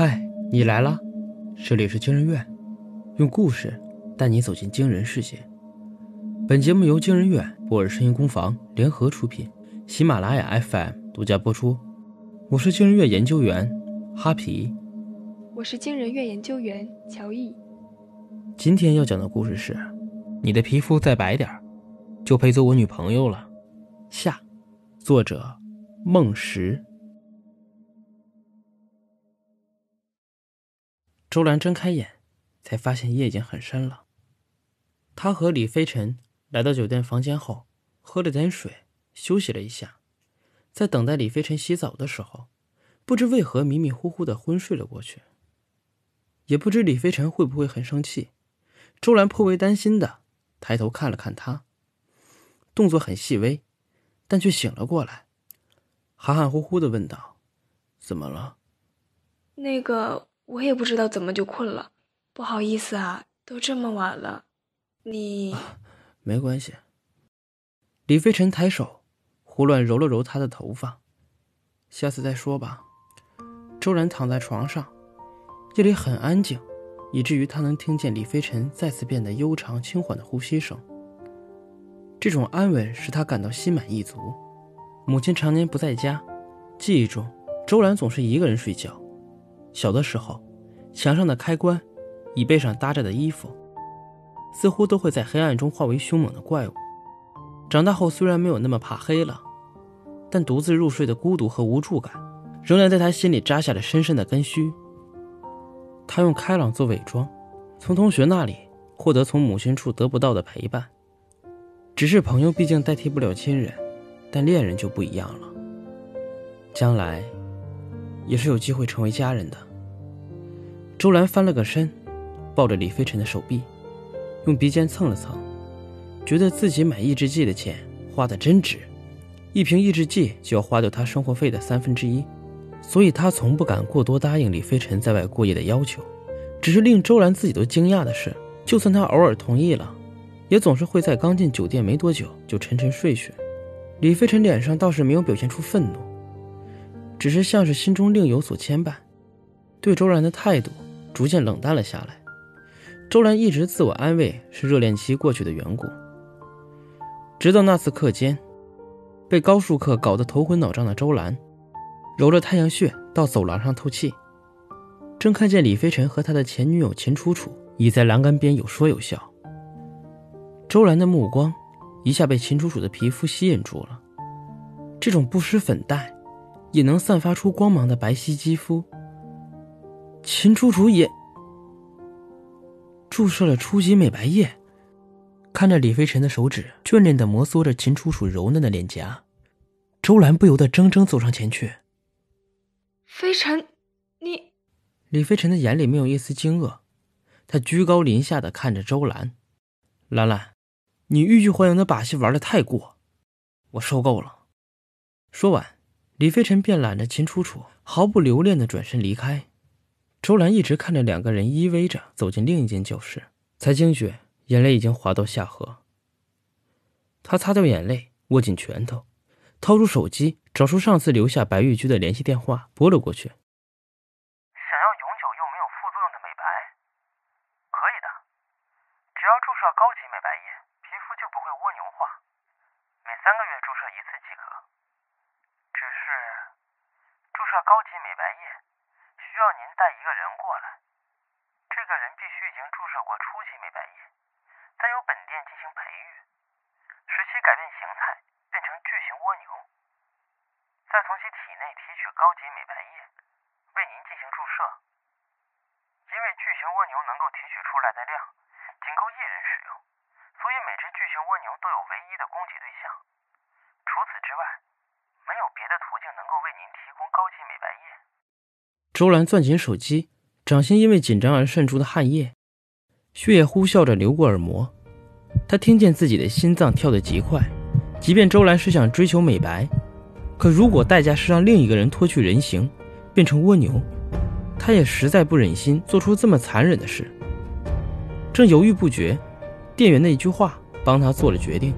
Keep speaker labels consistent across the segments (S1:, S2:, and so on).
S1: 嗨，你来了，这里是惊人院，用故事带你走进惊人世界。本节目由惊人院、博尔声音工坊联合出品，喜马拉雅 FM 独家播出。我是惊人院研究员哈皮，
S2: 我是惊人院研究员乔毅。
S1: 今天要讲的故事是：你的皮肤再白点就配做我女朋友了。下，作者梦石。周兰睁开眼，才发现夜已经很深了。她和李飞尘来到酒店房间后，喝了点水，休息了一下。在等待李飞尘洗澡的时候，不知为何迷迷糊糊的昏睡了过去。也不知李飞尘会不会很生气。周兰颇为担心的抬头看了看他，动作很细微，但却醒了过来，含含糊糊的问道：“怎么了？”
S2: 那个。我也不知道怎么就困了，不好意思啊，都这么晚了，你
S1: 没关系。李飞尘抬手胡乱揉了揉他的头发，下次再说吧。周然躺在床上，夜里很安静，以至于他能听见李飞尘再次变得悠长轻缓的呼吸声。这种安稳使他感到心满意足。母亲常年不在家，记忆中周然总是一个人睡觉。小的时候，墙上的开关，椅背上搭着的衣服，似乎都会在黑暗中化为凶猛的怪物。长大后虽然没有那么怕黑了，但独自入睡的孤独和无助感，仍然在他心里扎下了深深的根须。他用开朗做伪装，从同学那里获得从母亲处得不到的陪伴。只是朋友毕竟代替不了亲人，但恋人就不一样了。将来，也是有机会成为家人的。周兰翻了个身，抱着李飞尘的手臂，用鼻尖蹭了蹭，觉得自己买抑制剂的钱花的真值，一瓶抑制剂就要花掉他生活费的三分之一，所以他从不敢过多答应李飞尘在外过夜的要求。只是令周兰自己都惊讶的是，就算他偶尔同意了，也总是会在刚进酒店没多久就沉沉睡去。李飞尘脸上倒是没有表现出愤怒，只是像是心中另有所牵绊，对周兰的态度。逐渐冷淡了下来。周兰一直自我安慰是热恋期过去的缘故，直到那次课间，被高数课搞得头昏脑胀的周兰，揉着太阳穴到走廊上透气，正看见李飞尘和他的前女友秦楚楚倚在栏杆边有说有笑。周兰的目光一下被秦楚楚的皮肤吸引住了，这种不施粉黛也能散发出光芒的白皙肌肤。秦楚楚也注射了初级美白液，看着李飞尘的手指眷恋的摩挲着秦楚楚柔嫩的脸颊，周兰不由得怔怔走上前去。
S2: 飞尘，你……
S1: 李飞尘的眼里没有一丝惊愕，他居高临下的看着周兰，兰兰，你欲拒还迎的把戏玩的太过，我受够了。说完，李飞尘便揽着秦楚楚，毫不留恋的转身离开。周兰一直看着两个人依偎着走进另一间教室，才惊觉眼泪已经滑到下颌。他擦掉眼泪，握紧拳头，掏出手机，找出上次留下白玉居的联系电话，拨了过去。
S3: 想要永久又没有副作用的美白，可以的，只要注射高级美白液，皮肤就不会蜗牛化，每三个月注射一次即可。只是注射高级美白液。需需要您带一个人过来，这个人必须已经注射过初级美白液，再由本店进行培育，使其改变形态，变成巨型蜗牛，再从其体内提取高级美白液，为您进行注射。因为巨型蜗牛能够提取出来的量仅够一人使用，所以每只巨型蜗牛都有唯一的供给对象。除此之外，没有别的途径能够为您提供高级美白。
S1: 周兰攥紧手机，掌心因为紧张而渗出的汗液，血液呼啸着流过耳膜。他听见自己的心脏跳得极快。即便周兰是想追求美白，可如果代价是让另一个人脱去人形，变成蜗牛，他也实在不忍心做出这么残忍的事。正犹豫不决，店员的一句话帮他做了决定。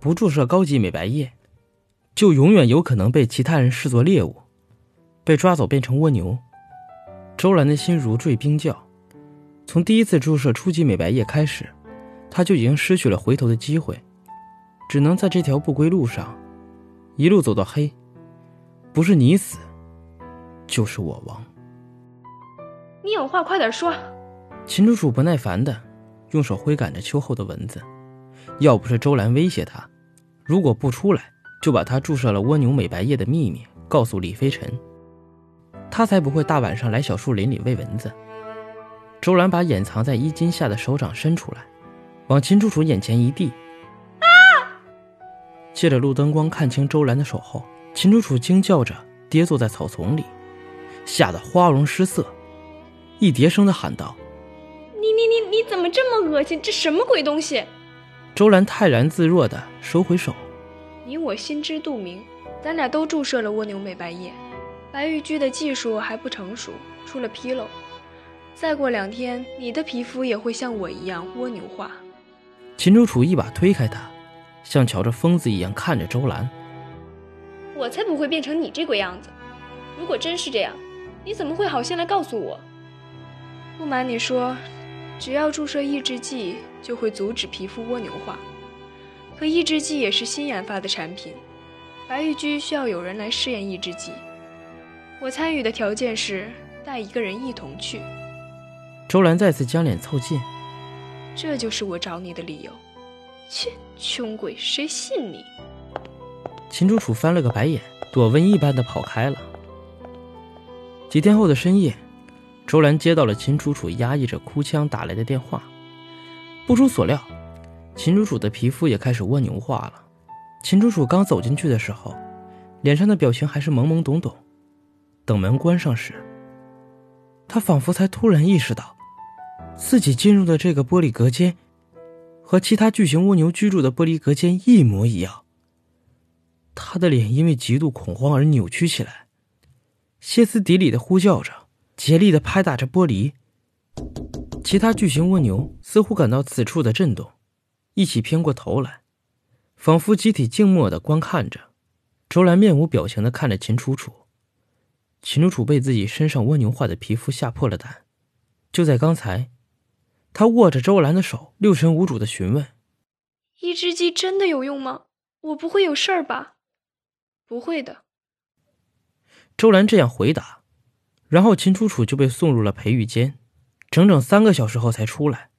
S1: 不注射高级美白液，就永远有可能被其他人视作猎物，被抓走变成蜗牛。周兰的心如坠冰窖。从第一次注射初级美白液开始，她就已经失去了回头的机会，只能在这条不归路上，一路走到黑。不是你死，就是我亡。
S2: 你有话快点说。
S1: 秦楚楚不耐烦的用手挥赶着秋后的蚊子。要不是周兰威胁他，如果不出来，就把他注射了蜗牛美白液的秘密告诉李飞尘，他才不会大晚上来小树林里喂蚊子。周兰把掩藏在衣襟下的手掌伸出来，往秦楚楚眼前一递。啊！借着路灯光看清周兰的手后，秦楚楚惊叫着跌坐在草丛里，吓得花容失色，一叠声的喊道：“
S2: 你你你你怎么这么恶心？这什么鬼东西？”
S1: 周兰泰然自若地收回手。
S2: 你我心知肚明，咱俩都注射了蜗牛美白液，白玉居的技术还不成熟，出了纰漏。再过两天，你的皮肤也会像我一样蜗牛化。
S1: 秦楚楚一把推开他，像瞧着疯子一样看着周兰。
S2: 我才不会变成你这鬼样子。如果真是这样，你怎么会好心来告诉我？不瞒你说。只要注射抑制剂，就会阻止皮肤蜗牛化。可抑制剂也是新研发的产品，白玉居需要有人来试验抑制剂。我参与的条件是带一个人一同去。
S1: 周兰再次将脸凑近，
S2: 这就是我找你的理由。切，穷鬼，谁信你？
S1: 秦楚楚翻了个白眼，躲瘟疫般的跑开了。几天后的深夜。周兰接到了秦楚楚压抑着哭腔打来的电话，不出所料，秦楚楚的皮肤也开始蜗牛化了。秦楚楚刚走进去的时候，脸上的表情还是懵懵懂懂。等门关上时，她仿佛才突然意识到，自己进入的这个玻璃隔间，和其他巨型蜗牛居住的玻璃隔间一模一样。她的脸因为极度恐慌而扭曲起来，歇斯底里的呼叫着。竭力的拍打着玻璃，其他巨型蜗牛似乎感到此处的震动，一起偏过头来，仿佛集体静默的观看着。周兰面无表情的看着秦楚楚，秦楚楚被自己身上蜗牛化的皮肤吓破了胆。就在刚才，他握着周兰的手，六神无主的询问：“
S2: 抑制剂真的有用吗？我不会有事儿吧？”“不会的。”
S1: 周兰这样回答。然后秦楚楚就被送入了培育间，整整三个小时后才出来。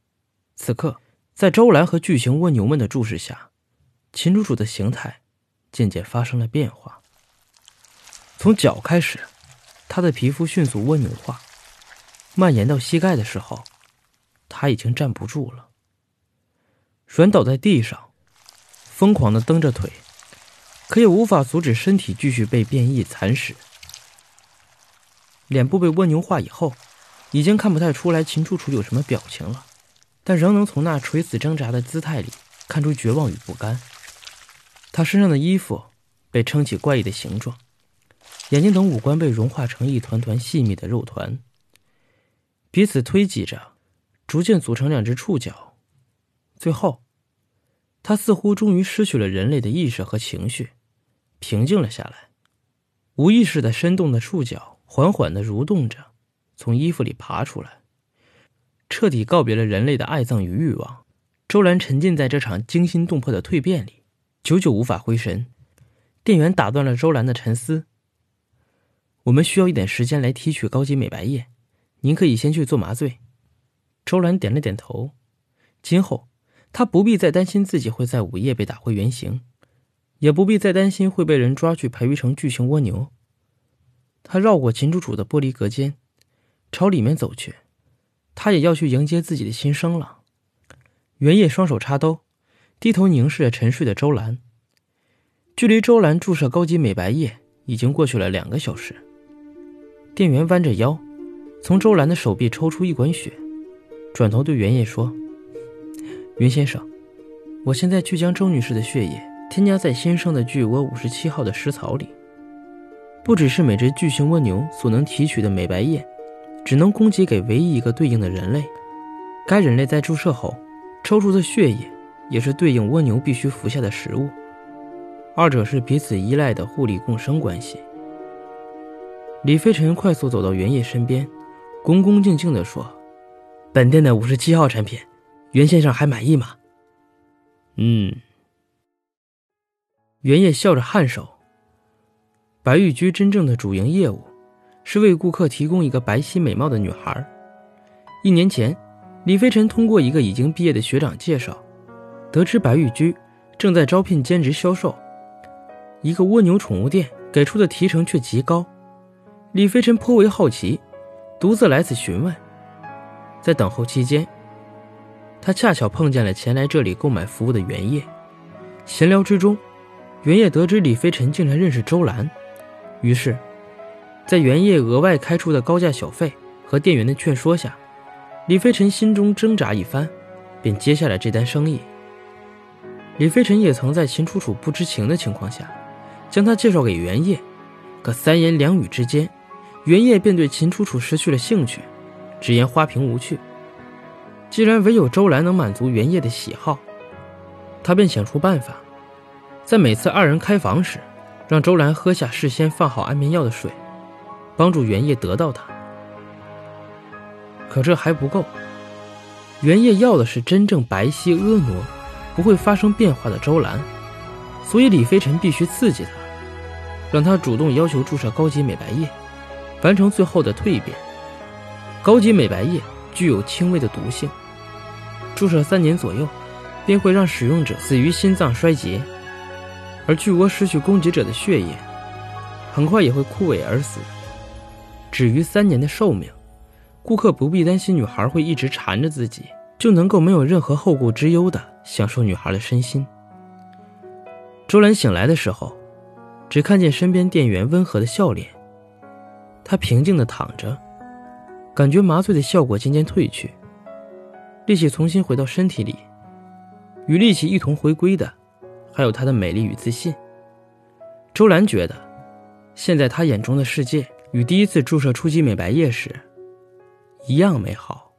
S1: 此刻，在周兰和巨型蜗牛们的注视下，秦楚楚的形态渐渐发生了变化。从脚开始，她的皮肤迅速蜗牛化，蔓延到膝盖的时候，她已经站不住了，软倒在地上，疯狂的蹬着腿，可也无法阻止身体继续被变异蚕食。脸部被蜗牛化以后，已经看不太出来秦楚楚有什么表情了，但仍能从那垂死挣扎的姿态里看出绝望与不甘。他身上的衣服被撑起怪异的形状，眼睛等五官被融化成一团团细密的肉团，彼此推挤着，逐渐组成两只触角。最后，他似乎终于失去了人类的意识和情绪，平静了下来，无意识的伸动的触角。缓缓的蠕动着，从衣服里爬出来，彻底告别了人类的爱憎与欲望。周兰沉浸在这场惊心动魄的蜕变里，久久无法回神。店员打断了周兰的沉思：“我们需要一点时间来提取高级美白液，您可以先去做麻醉。”周兰点了点头。今后，她不必再担心自己会在午夜被打回原形，也不必再担心会被人抓去培育成巨型蜗牛。他绕过秦楚楚的玻璃隔间，朝里面走去。他也要去迎接自己的新生了。袁烨双手插兜，低头凝视着沉睡的周兰。距离周兰注射高级美白液已经过去了两个小时。店员弯着腰，从周兰的手臂抽出一管血，转头对袁烨说：“袁先生，我现在去将周女士的血液添加在新生的巨窝五十七号的食槽里。”不只是每只巨型蜗牛所能提取的美白液，只能供给给唯一一个对应的人类。该人类在注射后抽出的血液，也是对应蜗牛必须服下的食物，二者是彼此依赖的互利共生关系。李飞尘快速走到原叶身边，恭恭敬敬地说：“本店的五十七号产品，袁先生还满意吗？”“嗯。”原叶笑着颔首。白玉居真正的主营业务，是为顾客提供一个白皙美貌的女孩。一年前，李飞尘通过一个已经毕业的学长介绍，得知白玉居正在招聘兼职销售。一个蜗牛宠物店给出的提成却极高，李飞尘颇为好奇，独自来此询问。在等候期间，他恰巧碰见了前来这里购买服务的袁烨。闲聊之中，袁烨得知李飞尘竟然认识周兰。于是，在原业额外开出的高价小费和店员的劝说下，李飞尘心中挣扎一番，便接下了这单生意。李飞尘也曾在秦楚楚不知情的情况下，将他介绍给原业，可三言两语之间，原业便对秦楚楚失去了兴趣，直言花瓶无趣。既然唯有周兰能满足原业的喜好，他便想出办法，在每次二人开房时。让周兰喝下事先放好安眠药的水，帮助原叶得到它。可这还不够，原叶要的是真正白皙婀娜、不会发生变化的周兰，所以李飞尘必须刺激他，让他主动要求注射高级美白液，完成最后的蜕变。高级美白液具有轻微的毒性，注射三年左右，便会让使用者死于心脏衰竭。而巨蜗失去攻击者的血液，很快也会枯萎而死，止于三年的寿命。顾客不必担心女孩会一直缠着自己，就能够没有任何后顾之忧的享受女孩的身心。周兰醒来的时候，只看见身边店员温和的笑脸。她平静的躺着，感觉麻醉的效果渐渐褪去，力气重新回到身体里，与力气一同回归的。还有她的美丽与自信。周兰觉得，现在她眼中的世界与第一次注射初级美白液时一样美好。